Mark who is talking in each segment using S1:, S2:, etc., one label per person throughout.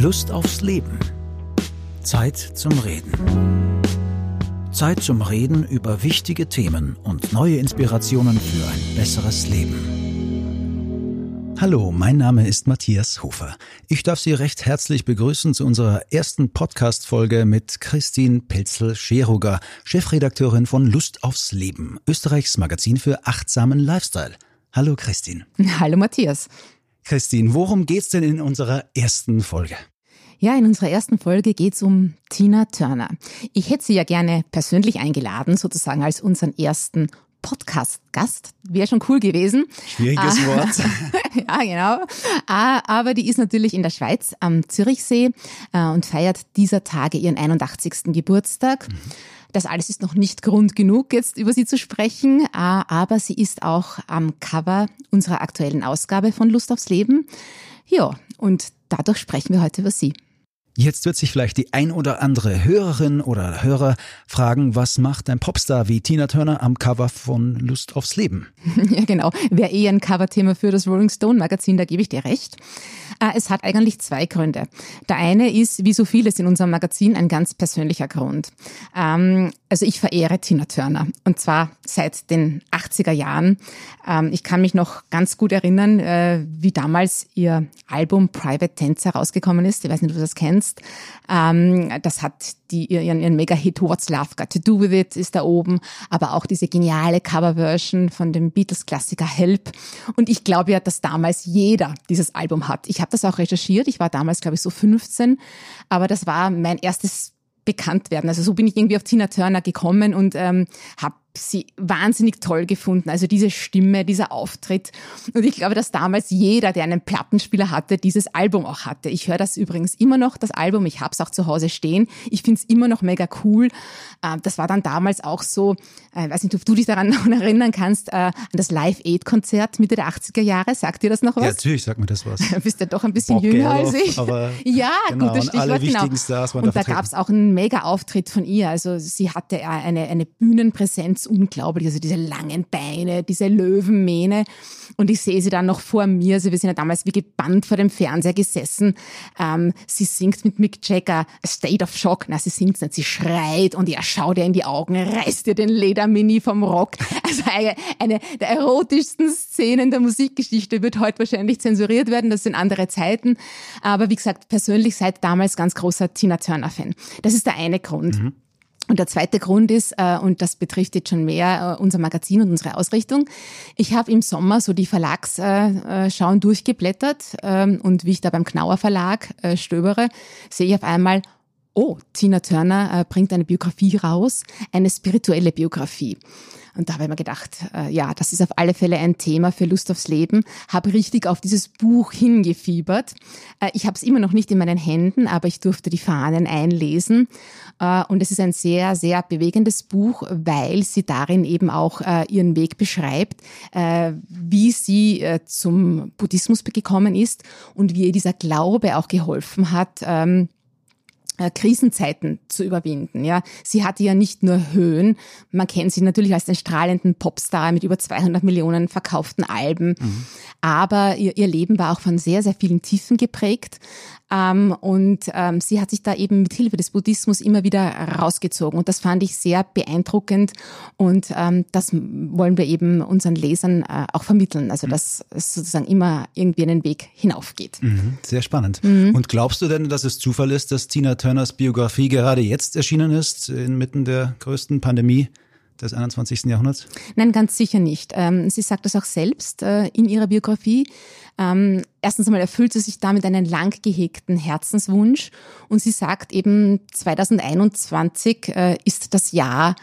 S1: Lust aufs Leben. Zeit zum Reden. Zeit zum Reden über wichtige Themen und neue Inspirationen für ein besseres Leben. Hallo, mein Name ist Matthias Hofer. Ich darf Sie recht herzlich begrüßen zu unserer ersten Podcast-Folge mit Christine Pelzel-Scheruger, Chefredakteurin von Lust aufs Leben, Österreichs Magazin für achtsamen Lifestyle. Hallo Christine.
S2: Hallo Matthias.
S1: Christine, worum geht's denn in unserer ersten Folge?
S2: Ja, in unserer ersten Folge geht's um Tina Turner. Ich hätte sie ja gerne persönlich eingeladen, sozusagen als unseren ersten Podcast-Gast. Wäre schon cool gewesen.
S1: Schwieriges ah, Wort.
S2: ja, genau. Ah, aber die ist natürlich in der Schweiz am Zürichsee äh, und feiert dieser Tage ihren 81. Geburtstag. Mhm. Das alles ist noch nicht Grund genug, jetzt über sie zu sprechen, äh, aber sie ist auch am Cover unserer aktuellen Ausgabe von Lust aufs Leben. Ja, und dadurch sprechen wir heute über sie.
S1: Jetzt wird sich vielleicht die ein oder andere Hörerin oder Hörer fragen, was macht ein Popstar wie Tina Turner am Cover von Lust aufs Leben?
S2: Ja, genau. Wäre eh ein Coverthema für das Rolling Stone Magazin, da gebe ich dir recht. Äh, es hat eigentlich zwei Gründe. Der eine ist, wie so vieles in unserem Magazin, ein ganz persönlicher Grund. Ähm, also ich verehre Tina Turner und zwar seit den 80er Jahren. Ähm, ich kann mich noch ganz gut erinnern, äh, wie damals ihr Album Private Tense herausgekommen ist. Ich weiß nicht, ob du das kennst. Ähm, das hat die, ihren, ihren Mega-Hit What's Love Got to Do With It ist da oben, aber auch diese geniale Coverversion von dem Beatles-Klassiker Help. Und ich glaube ja, dass damals jeder dieses Album hat. Ich habe das auch recherchiert. Ich war damals, glaube ich, so 15, aber das war mein erstes Bekanntwerden. Also so bin ich irgendwie auf Tina Turner gekommen und ähm, habe sie wahnsinnig toll gefunden. Also diese Stimme, dieser Auftritt. Und ich glaube, dass damals jeder, der einen Plattenspieler hatte, dieses Album auch hatte. Ich höre das übrigens immer noch, das Album. Ich habe es auch zu Hause stehen. Ich finde es immer noch mega cool. Äh, das war dann damals auch so, ich äh, weiß nicht, ob du dich daran noch erinnern kannst, äh, an das Live-Aid-Konzert Mitte der 80er Jahre. Sagt dir das noch was?
S1: Ja, natürlich sagt mir das was.
S2: Du bist ja doch ein bisschen Bob jünger als ich.
S1: Aber
S2: ja,
S1: genau,
S2: gutes Stichwort.
S1: Alle
S2: genau.
S1: Stars waren
S2: und
S1: da,
S2: da gab es auch einen mega Auftritt von ihr. Also sie hatte eine, eine Bühnenpräsenz unglaublich. Also diese langen Beine, diese Löwenmähne. Und ich sehe sie dann noch vor mir. Also wir sind ja damals wie gebannt vor dem Fernseher gesessen. Ähm, sie singt mit Mick Jagger A State of Shock. Na, sie singt nicht, sie schreit und er schaut ihr in die Augen, reißt ihr den Ledermini vom Rock. Also eine, eine der erotischsten Szenen der Musikgeschichte wird heute wahrscheinlich zensuriert werden. Das sind andere Zeiten. Aber wie gesagt, persönlich seit damals ganz großer Tina Turner-Fan. Das ist der eine Grund. Mhm. Und der zweite Grund ist, äh, und das betrifft jetzt schon mehr äh, unser Magazin und unsere Ausrichtung, ich habe im Sommer so die Verlagsschauen durchgeblättert ähm, und wie ich da beim Knauer Verlag äh, stöbere, sehe ich auf einmal, oh, Tina Turner bringt eine Biografie raus, eine spirituelle Biografie. Und da habe ich mir gedacht, äh, ja, das ist auf alle Fälle ein Thema für Lust aufs Leben. Habe richtig auf dieses Buch hingefiebert. Äh, ich habe es immer noch nicht in meinen Händen, aber ich durfte die Fahnen einlesen. Äh, und es ist ein sehr, sehr bewegendes Buch, weil sie darin eben auch äh, ihren Weg beschreibt, äh, wie sie äh, zum Buddhismus gekommen ist und wie ihr dieser Glaube auch geholfen hat, ähm, äh, Krisenzeiten zu überwinden. Ja, sie hatte ja nicht nur Höhen. Man kennt sie natürlich als den strahlenden Popstar mit über 200 Millionen verkauften Alben. Mhm. Aber ihr, ihr Leben war auch von sehr, sehr vielen Tiefen geprägt. Ähm, und ähm, sie hat sich da eben mit Hilfe des Buddhismus immer wieder rausgezogen. Und das fand ich sehr beeindruckend. Und ähm, das wollen wir eben unseren Lesern äh, auch vermitteln. Also, mhm. dass es sozusagen immer irgendwie einen Weg hinaufgeht.
S1: Mhm, sehr spannend. Mhm. Und glaubst du denn, dass es Zufall ist, dass Tina Turners Biografie gerade jetzt erschienen ist, inmitten der größten Pandemie? des 21. Jahrhunderts?
S2: Nein, ganz sicher nicht. Ähm, sie sagt das auch selbst äh, in ihrer Biografie. Ähm, erstens einmal erfüllt sie sich damit einen lang gehegten Herzenswunsch und sie sagt eben 2021 äh, ist das Jahr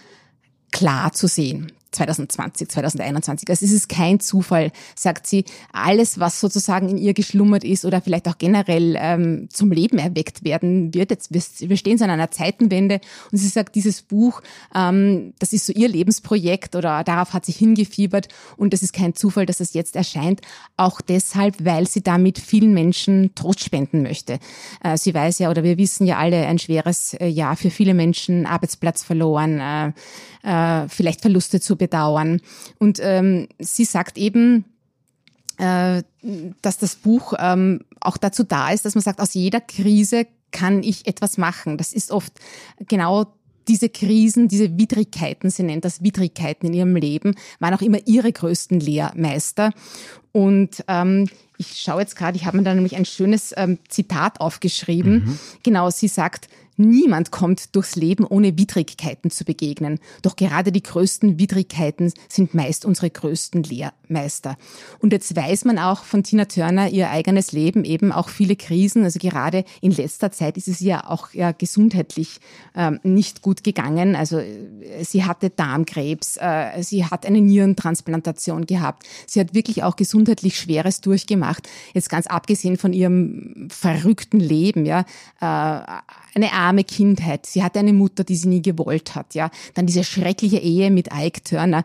S2: klar zu sehen. 2020, 2021. Also es ist kein Zufall, sagt sie. Alles, was sozusagen in ihr geschlummert ist oder vielleicht auch generell ähm, zum Leben erweckt werden wird. Jetzt, wir stehen so an einer Zeitenwende und sie sagt, dieses Buch, ähm, das ist so ihr Lebensprojekt oder darauf hat sie hingefiebert und es ist kein Zufall, dass es jetzt erscheint. Auch deshalb, weil sie damit vielen Menschen Trost spenden möchte. Äh, sie weiß ja oder wir wissen ja alle, ein schweres äh, Jahr für viele Menschen, Arbeitsplatz verloren, äh, äh, vielleicht Verluste zu bedauern. Und ähm, sie sagt eben, äh, dass das Buch ähm, auch dazu da ist, dass man sagt, aus jeder Krise kann ich etwas machen. Das ist oft genau diese Krisen, diese Widrigkeiten, sie nennt das Widrigkeiten in ihrem Leben, waren auch immer ihre größten Lehrmeister. Und ähm, ich schaue jetzt gerade, ich habe mir da nämlich ein schönes ähm, Zitat aufgeschrieben. Mhm. Genau, sie sagt, Niemand kommt durchs Leben, ohne Widrigkeiten zu begegnen. Doch gerade die größten Widrigkeiten sind meist unsere größten Lehrmeister. Und jetzt weiß man auch von Tina Turner ihr eigenes Leben, eben auch viele Krisen. Also gerade in letzter Zeit ist es ihr auch ja, gesundheitlich ähm, nicht gut gegangen. Also äh, sie hatte Darmkrebs, äh, sie hat eine Nierentransplantation gehabt. Sie hat wirklich auch gesundheitlich Schweres durchgemacht. Jetzt ganz abgesehen von ihrem verrückten Leben, ja. Äh, eine arme Kindheit. Sie hatte eine Mutter, die sie nie gewollt hat, ja. Dann diese schreckliche Ehe mit Ike Turner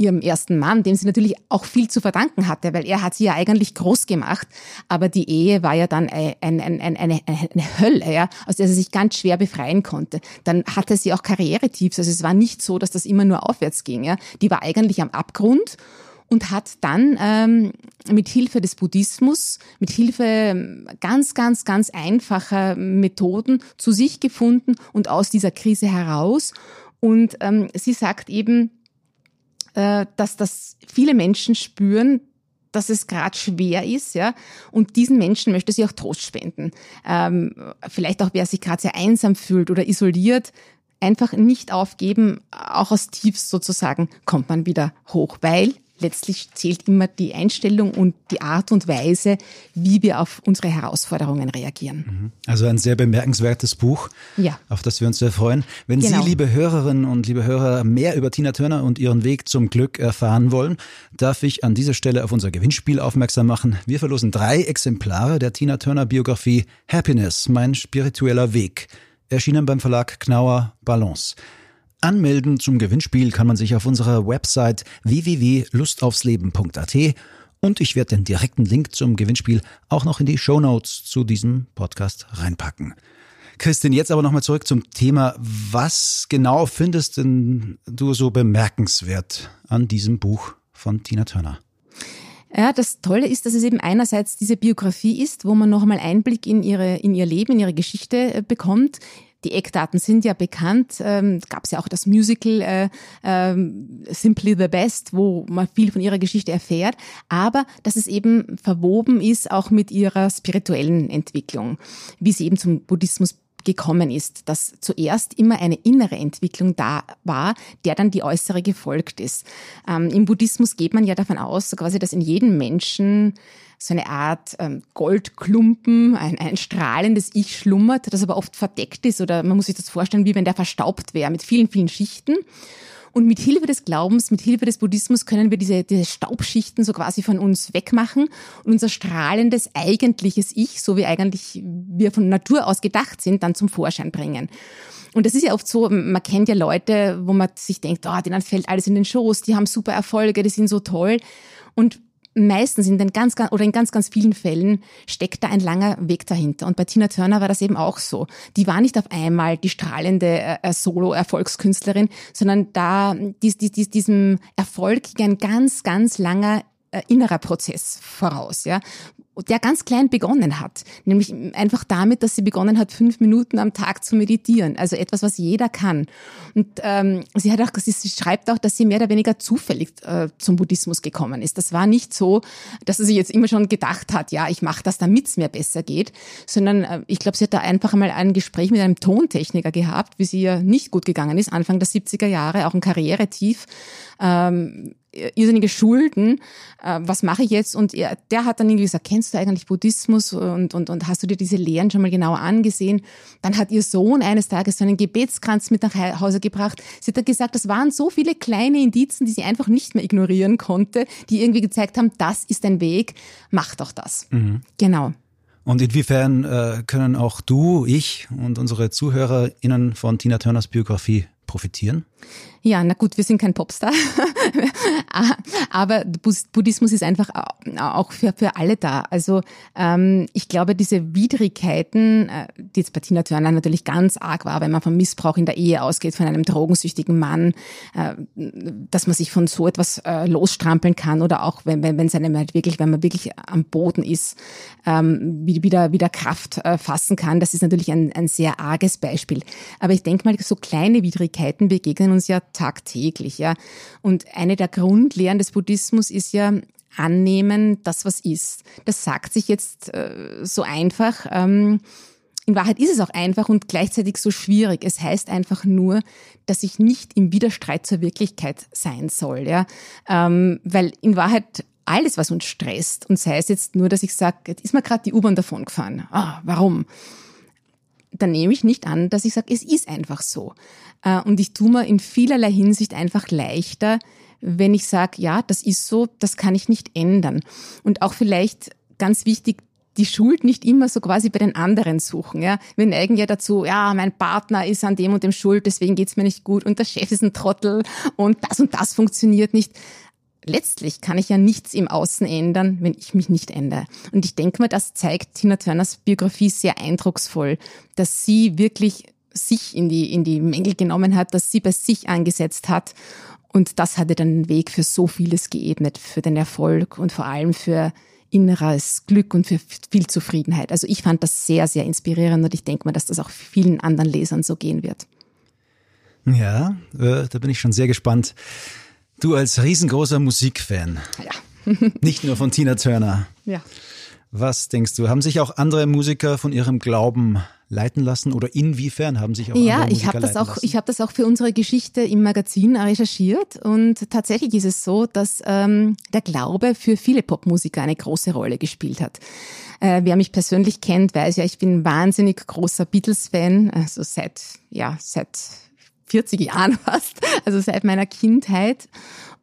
S2: ihrem ersten Mann, dem sie natürlich auch viel zu verdanken hatte, weil er hat sie ja eigentlich groß gemacht, aber die Ehe war ja dann ein, ein, ein, eine, eine Hölle, ja, aus der sie sich ganz schwer befreien konnte. Dann hatte sie auch Karrieretiefs, also es war nicht so, dass das immer nur aufwärts ging, ja. Die war eigentlich am Abgrund und hat dann ähm, mit Hilfe des Buddhismus, mit Hilfe ähm, ganz, ganz, ganz einfacher Methoden zu sich gefunden und aus dieser Krise heraus. Und ähm, sie sagt eben, äh, dass das viele Menschen spüren, dass es gerade schwer ist, ja, und diesen Menschen möchte sie auch Trost spenden. Ähm, vielleicht auch wer sich gerade sehr einsam fühlt oder isoliert, einfach nicht aufgeben, auch aus Tiefs sozusagen kommt man wieder hoch, weil letztlich zählt immer die Einstellung und die Art und Weise, wie wir auf unsere Herausforderungen reagieren.
S1: Mhm. Also ein sehr bemerkenswertes Buch, ja. auf das wir uns sehr freuen. Wenn genau. Sie, liebe Hörerinnen und liebe Hörer, mehr über Tina Turner und ihren Weg zum Glück erfahren wollen, darf ich an dieser Stelle auf unser Gewinnspiel aufmerksam machen. Wir verlosen drei Exemplare der Tina Turner Biografie Happiness, mein spiritueller Weg, erschienen beim Verlag Knauer Balance. Anmelden zum Gewinnspiel kann man sich auf unserer Website www.lustaufsleben.at und ich werde den direkten Link zum Gewinnspiel auch noch in die Show Notes zu diesem Podcast reinpacken. Christin, jetzt aber nochmal zurück zum Thema. Was genau findest denn du so bemerkenswert an diesem Buch von Tina Turner?
S2: Ja, das Tolle ist, dass es eben einerseits diese Biografie ist, wo man nochmal Einblick in ihre, in ihr Leben, in ihre Geschichte äh, bekommt. Die Eckdaten sind ja bekannt. Ähm, Gab es ja auch das Musical äh, äh, Simply the Best, wo man viel von ihrer Geschichte erfährt. Aber dass es eben verwoben ist auch mit ihrer spirituellen Entwicklung, wie sie eben zum Buddhismus gekommen ist, dass zuerst immer eine innere Entwicklung da war, der dann die äußere gefolgt ist. Ähm, Im Buddhismus geht man ja davon aus, so quasi, dass in jedem Menschen so eine Art ähm, Goldklumpen, ein, ein strahlendes Ich schlummert, das aber oft verdeckt ist oder man muss sich das vorstellen, wie wenn der verstaubt wäre mit vielen, vielen Schichten. Und mit Hilfe des Glaubens, mit Hilfe des Buddhismus können wir diese, diese Staubschichten so quasi von uns wegmachen und unser strahlendes eigentliches Ich, so wie eigentlich wir von Natur aus gedacht sind, dann zum Vorschein bringen. Und das ist ja oft so, man kennt ja Leute, wo man sich denkt, oh, denen fällt alles in den Schoß, die haben super Erfolge, die sind so toll. Und meistens in den ganz, ganz oder in ganz, ganz vielen Fällen steckt da ein langer Weg dahinter. Und bei Tina Turner war das eben auch so. Die war nicht auf einmal die strahlende äh, äh Solo-Erfolgskünstlerin, sondern da dies, dies, dies, diesem Erfolg ging ein ganz, ganz langer äh, innerer Prozess voraus, ja, der ganz klein begonnen hat. Nämlich einfach damit, dass sie begonnen hat, fünf Minuten am Tag zu meditieren. Also etwas, was jeder kann. Und ähm, sie hat auch, sie schreibt auch, dass sie mehr oder weniger zufällig äh, zum Buddhismus gekommen ist. Das war nicht so, dass sie sich jetzt immer schon gedacht hat, ja, ich mache das, damit es mir besser geht, sondern äh, ich glaube, sie hat da einfach mal ein Gespräch mit einem Tontechniker gehabt, wie sie ihr nicht gut gegangen ist, Anfang der 70er Jahre, auch ein Karrieretief. Ähm, irrsinnige Schulden, äh, was mache ich jetzt? Und er, der hat dann irgendwie gesagt, kennst du eigentlich Buddhismus und, und, und hast du dir diese Lehren schon mal genauer angesehen? Dann hat ihr Sohn eines Tages so einen Gebetskranz mit nach Hause gebracht. Sie hat dann gesagt, das waren so viele kleine Indizen, die sie einfach nicht mehr ignorieren konnte, die irgendwie gezeigt haben, das ist ein Weg, mach doch das. Mhm. Genau.
S1: Und inwiefern äh, können auch du, ich und unsere ZuhörerInnen von Tina Turners Biografie profitieren?
S2: Ja, na gut, wir sind kein Popstar, aber Buddhismus ist einfach auch für, für alle da. Also ähm, ich glaube, diese Widrigkeiten, äh, die jetzt bei Tina Turner natürlich ganz arg war, wenn man vom Missbrauch in der Ehe ausgeht, von einem drogensüchtigen Mann, äh, dass man sich von so etwas äh, losstrampeln kann oder auch wenn wenn wenn halt wirklich, wenn man wirklich am Boden ist, ähm, wieder wieder Kraft äh, fassen kann. Das ist natürlich ein, ein sehr arges Beispiel. Aber ich denke mal, so kleine Widrigkeiten begegnen uns ja tagtäglich, ja. Und eine der Grundlehren des Buddhismus ist ja annehmen, das was ist. Das sagt sich jetzt äh, so einfach. Ähm, in Wahrheit ist es auch einfach und gleichzeitig so schwierig. Es heißt einfach nur, dass ich nicht im Widerstreit zur Wirklichkeit sein soll, ja. Ähm, weil in Wahrheit alles, was uns stresst, und sei es jetzt nur, dass ich sage, jetzt ist mir gerade die U-Bahn davon gefahren. Ah, warum? Dann nehme ich nicht an, dass ich sage, es ist einfach so. Äh, und ich tue mir in vielerlei Hinsicht einfach leichter, wenn ich sage, ja, das ist so, das kann ich nicht ändern. Und auch vielleicht ganz wichtig, die Schuld nicht immer so quasi bei den anderen suchen. Ja? Wir neigen ja dazu, ja, mein Partner ist an dem und dem schuld, deswegen geht's mir nicht gut und der Chef ist ein Trottel und das und das funktioniert nicht. Letztlich kann ich ja nichts im Außen ändern, wenn ich mich nicht ändere. Und ich denke mir, das zeigt Tina Turners Biografie sehr eindrucksvoll, dass sie wirklich sich in die, in die Mängel genommen hat, dass sie bei sich angesetzt hat. Und das hatte dann den Weg für so vieles geebnet, für den Erfolg und vor allem für inneres Glück und für viel Zufriedenheit. Also ich fand das sehr, sehr inspirierend und ich denke mal, dass das auch vielen anderen Lesern so gehen wird.
S1: Ja, äh, da bin ich schon sehr gespannt. Du als riesengroßer Musikfan. Ja. nicht nur von Tina Turner.
S2: Ja.
S1: Was denkst du, haben sich auch andere Musiker von ihrem Glauben leiten lassen oder inwiefern haben sich auch
S2: ja,
S1: andere Musiker
S2: ich habe das auch,
S1: lassen?
S2: ich habe das auch für unsere Geschichte im Magazin recherchiert und tatsächlich ist es so, dass ähm, der Glaube für viele Popmusiker eine große Rolle gespielt hat. Äh, wer mich persönlich kennt, weiß ja, ich bin wahnsinnig großer Beatles-Fan, also seit ja seit 40 Jahren fast, also seit meiner Kindheit.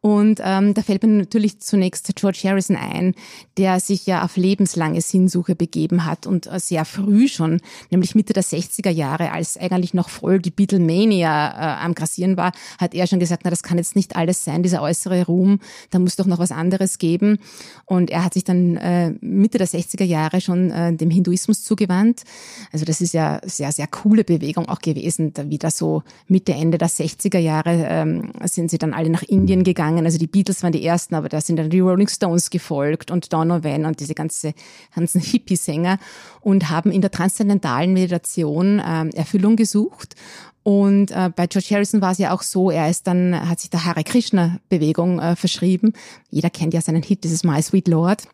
S2: Und ähm, da fällt mir natürlich zunächst George Harrison ein, der sich ja auf lebenslange Sinnsuche begeben hat und äh, sehr früh schon, nämlich Mitte der 60er Jahre, als eigentlich noch voll die Beatlemania äh, am Grassieren war, hat er schon gesagt, na das kann jetzt nicht alles sein, dieser äußere Ruhm, da muss doch noch was anderes geben. Und er hat sich dann äh, Mitte der 60er Jahre schon äh, dem Hinduismus zugewandt. Also das ist ja sehr, sehr coole Bewegung auch gewesen, da wieder so Mitte, Ende der 60er Jahre ähm, sind sie dann alle nach Indien gegangen gegangen. Also die Beatles waren die ersten, aber da sind dann die Rolling Stones gefolgt und Donovan und diese ganze, ganzen Hippie-Sänger und haben in der transzendentalen Meditation äh, Erfüllung gesucht. Und äh, bei George Harrison war es ja auch so, er ist dann, hat sich der Hare Krishna-Bewegung äh, verschrieben. Jeder kennt ja seinen Hit, dieses My Sweet Lord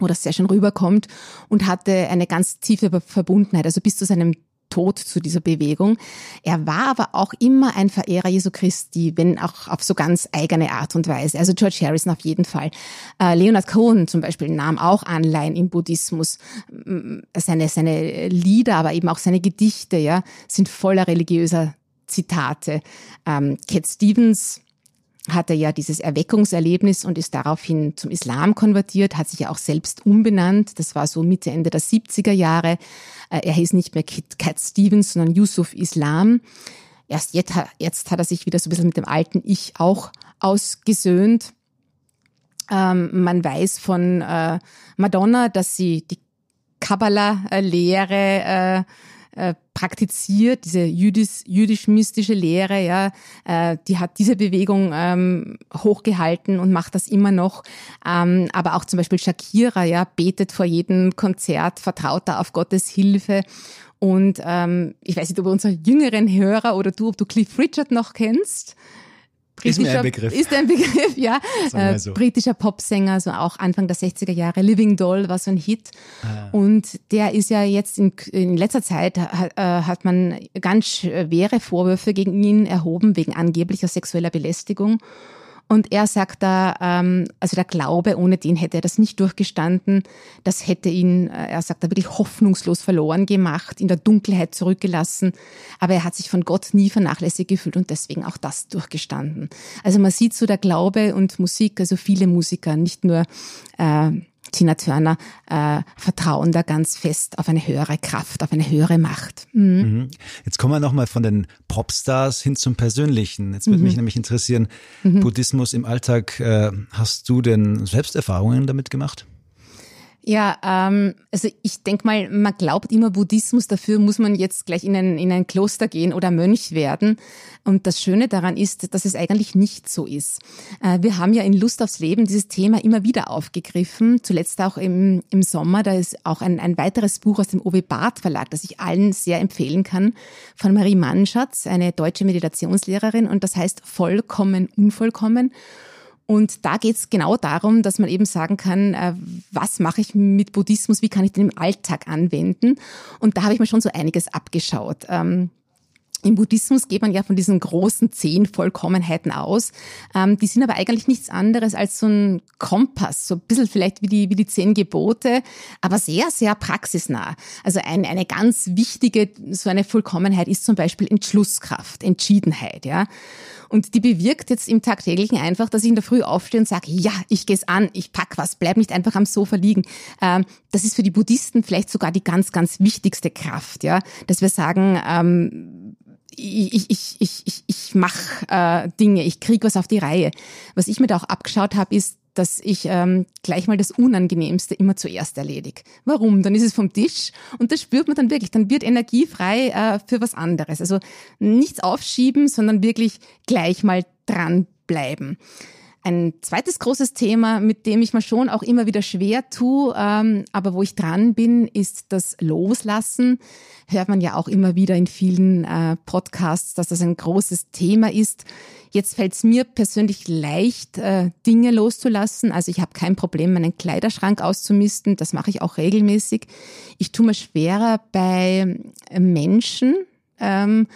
S2: wo das sehr schön rüberkommt und hatte eine ganz tiefe Verbundenheit. Also bis zu seinem Tod zu dieser Bewegung. Er war aber auch immer ein Verehrer Jesu Christi, wenn auch auf so ganz eigene Art und Weise. Also George Harrison auf jeden Fall. Äh, Leonard Cohen zum Beispiel nahm auch Anleihen im Buddhismus. Seine, seine Lieder, aber eben auch seine Gedichte, ja, sind voller religiöser Zitate. Ähm, Cat Stevens hatte ja dieses Erweckungserlebnis und ist daraufhin zum Islam konvertiert, hat sich ja auch selbst umbenannt. Das war so Mitte, Ende der 70er Jahre. Äh, er hieß nicht mehr Cat Stevens, sondern Yusuf Islam. Erst jetzt, jetzt hat er sich wieder so ein bisschen mit dem alten Ich auch ausgesöhnt. Ähm, man weiß von äh, Madonna, dass sie die Kabbalah-Lehre äh, äh, praktiziert, diese jüdisch, jüdisch-mystische Lehre, ja, äh, die hat diese Bewegung ähm, hochgehalten und macht das immer noch. Ähm, aber auch zum Beispiel Shakira, ja, betet vor jedem Konzert, vertraut da auf Gottes Hilfe. Und ähm, ich weiß nicht, ob unsere jüngeren Hörer oder du, ob du Cliff Richard noch kennst
S1: ist mir ein Begriff.
S2: Ist ein Begriff, ja. Äh, so. britischer Popsänger, so auch Anfang der 60er Jahre. Living Doll war so ein Hit. Ah. Und der ist ja jetzt in, in letzter Zeit, hat, äh, hat man ganz schwere Vorwürfe gegen ihn erhoben wegen angeblicher sexueller Belästigung. Und er sagt da, ähm, also der Glaube, ohne den hätte er das nicht durchgestanden. Das hätte ihn, äh, er sagt da wirklich hoffnungslos verloren gemacht, in der Dunkelheit zurückgelassen. Aber er hat sich von Gott nie vernachlässigt gefühlt und deswegen auch das durchgestanden. Also man sieht so der Glaube und Musik, also viele Musiker, nicht nur äh, Tina Turner äh, vertrauen da ganz fest auf eine höhere Kraft, auf eine höhere Macht. Mhm.
S1: mhm. Jetzt kommen wir nochmal von den Popstars hin zum Persönlichen. Jetzt würde mhm. mich nämlich interessieren, mhm. Buddhismus im Alltag, äh, hast du denn Selbsterfahrungen damit gemacht?
S2: Ja, ähm, also ich denke mal, man glaubt immer Buddhismus, dafür muss man jetzt gleich in ein, in ein Kloster gehen oder Mönch werden. Und das Schöne daran ist, dass es eigentlich nicht so ist. Äh, wir haben ja in Lust aufs Leben dieses Thema immer wieder aufgegriffen, zuletzt auch im, im Sommer. Da ist auch ein, ein weiteres Buch aus dem Owe Barth Verlag, das ich allen sehr empfehlen kann, von Marie Mannschatz, eine deutsche Meditationslehrerin. Und das heißt Vollkommen, Unvollkommen. Und da geht es genau darum, dass man eben sagen kann, äh, was mache ich mit Buddhismus, wie kann ich den im Alltag anwenden. Und da habe ich mir schon so einiges abgeschaut. Ähm, im Buddhismus geht man ja von diesen großen zehn Vollkommenheiten aus. Ähm, die sind aber eigentlich nichts anderes als so ein Kompass, so ein bisschen vielleicht wie die, wie die zehn Gebote, aber sehr, sehr praxisnah. Also ein, eine ganz wichtige, so eine Vollkommenheit ist zum Beispiel Entschlusskraft, Entschiedenheit, ja. Und die bewirkt jetzt im Tagtäglichen einfach, dass ich in der Früh aufstehe und sage, ja, ich gehe es an, ich pack was, bleib nicht einfach am Sofa liegen. Ähm, das ist für die Buddhisten vielleicht sogar die ganz, ganz wichtigste Kraft, ja, dass wir sagen, ähm, ich, ich, ich, ich, ich mache äh, Dinge, ich krieg was auf die Reihe. Was ich mir da auch abgeschaut habe, ist, dass ich ähm, gleich mal das Unangenehmste immer zuerst erledige. Warum? Dann ist es vom Tisch und das spürt man dann wirklich. Dann wird Energie frei äh, für was anderes. Also nichts aufschieben, sondern wirklich gleich mal dranbleiben. Ein zweites großes Thema, mit dem ich mir schon auch immer wieder schwer tue, ähm, aber wo ich dran bin, ist das Loslassen. Hört man ja auch immer wieder in vielen äh, Podcasts, dass das ein großes Thema ist. Jetzt fällt es mir persönlich leicht, äh, Dinge loszulassen. Also ich habe kein Problem, meinen Kleiderschrank auszumisten. Das mache ich auch regelmäßig. Ich tue mir schwerer bei Menschen. Ähm,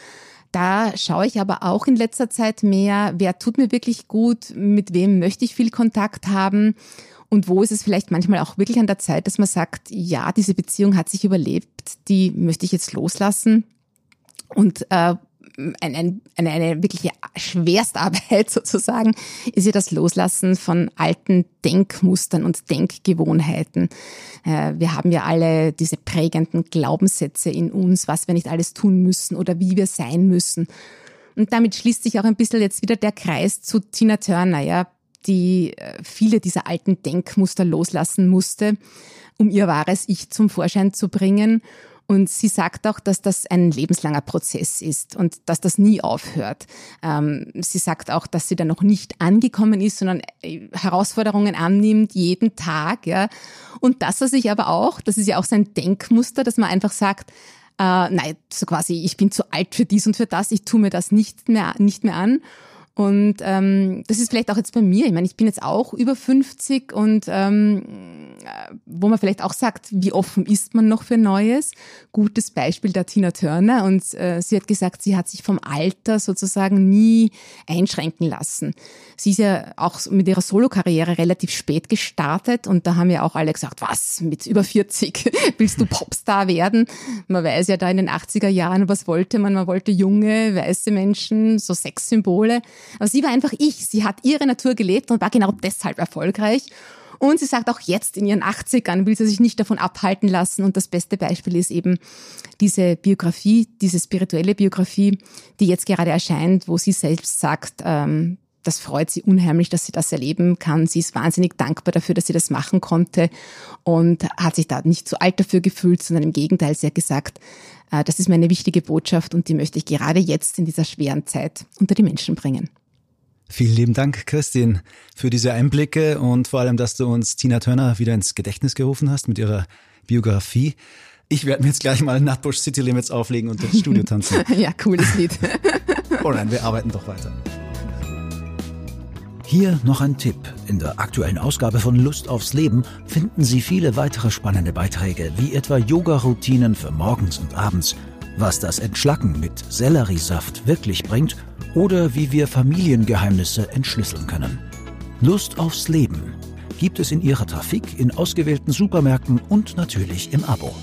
S2: da schaue ich aber auch in letzter Zeit mehr, wer tut mir wirklich gut, mit wem möchte ich viel Kontakt haben und wo ist es vielleicht manchmal auch wirklich an der Zeit, dass man sagt, ja, diese Beziehung hat sich überlebt, die möchte ich jetzt loslassen. Und äh, eine, eine, eine wirkliche Schwerstarbeit sozusagen ist ja das Loslassen von alten Denkmustern und Denkgewohnheiten. Äh, wir haben ja alle diese prägenden Glaubenssätze in uns, was wir nicht alles tun müssen oder wie wir sein müssen. Und damit schließt sich auch ein bisschen jetzt wieder der Kreis zu Tina Turner, ja, die äh, viele dieser alten Denkmuster loslassen musste, um ihr wahres Ich zum Vorschein zu bringen und sie sagt auch, dass das ein lebenslanger Prozess ist und dass das nie aufhört. Ähm, sie sagt auch, dass sie da noch nicht angekommen ist, sondern äh, Herausforderungen annimmt jeden Tag. Ja. Und dass er sich aber auch, das ist ja auch sein Denkmuster, dass man einfach sagt, äh, nein, so quasi, ich bin zu alt für dies und für das, ich tue mir das nicht mehr, nicht mehr an. Und ähm, das ist vielleicht auch jetzt bei mir. Ich meine, ich bin jetzt auch über 50 und ähm, äh, wo man vielleicht auch sagt, wie offen ist man noch für Neues? Gutes Beispiel der Tina Turner und äh, sie hat gesagt, sie hat sich vom Alter sozusagen nie einschränken lassen. Sie ist ja auch mit ihrer Solokarriere relativ spät gestartet und da haben ja auch alle gesagt, was, mit über 40 willst du Popstar werden? Man weiß ja da in den 80er Jahren, was wollte man? Man wollte junge, weiße Menschen, so Sexsymbole. Aber sie war einfach ich. Sie hat ihre Natur gelebt und war genau deshalb erfolgreich. Und sie sagt auch jetzt in ihren 80ern will sie sich nicht davon abhalten lassen. Und das beste Beispiel ist eben diese Biografie, diese spirituelle Biografie, die jetzt gerade erscheint, wo sie selbst sagt, ähm, das freut sie unheimlich, dass sie das erleben kann. Sie ist wahnsinnig dankbar dafür, dass sie das machen konnte und hat sich da nicht zu alt dafür gefühlt, sondern im Gegenteil, sie hat gesagt, äh, das ist meine wichtige Botschaft und die möchte ich gerade jetzt in dieser schweren Zeit unter die Menschen bringen.
S1: Vielen lieben Dank, Christine, für diese Einblicke und vor allem, dass du uns Tina Turner wieder ins Gedächtnis gerufen hast mit ihrer Biografie. Ich werde mir jetzt gleich mal Nutbush City Limits auflegen und ins Studio tanzen.
S2: ja, cooles Lied.
S1: oh nein, wir arbeiten doch weiter. Hier noch ein Tipp. In der aktuellen Ausgabe von Lust aufs Leben finden Sie viele weitere spannende Beiträge, wie etwa Yoga-Routinen für morgens und abends, was das Entschlacken mit Selleriesaft wirklich bringt oder wie wir Familiengeheimnisse entschlüsseln können. Lust aufs Leben gibt es in Ihrer Trafik, in ausgewählten Supermärkten und natürlich im Abo.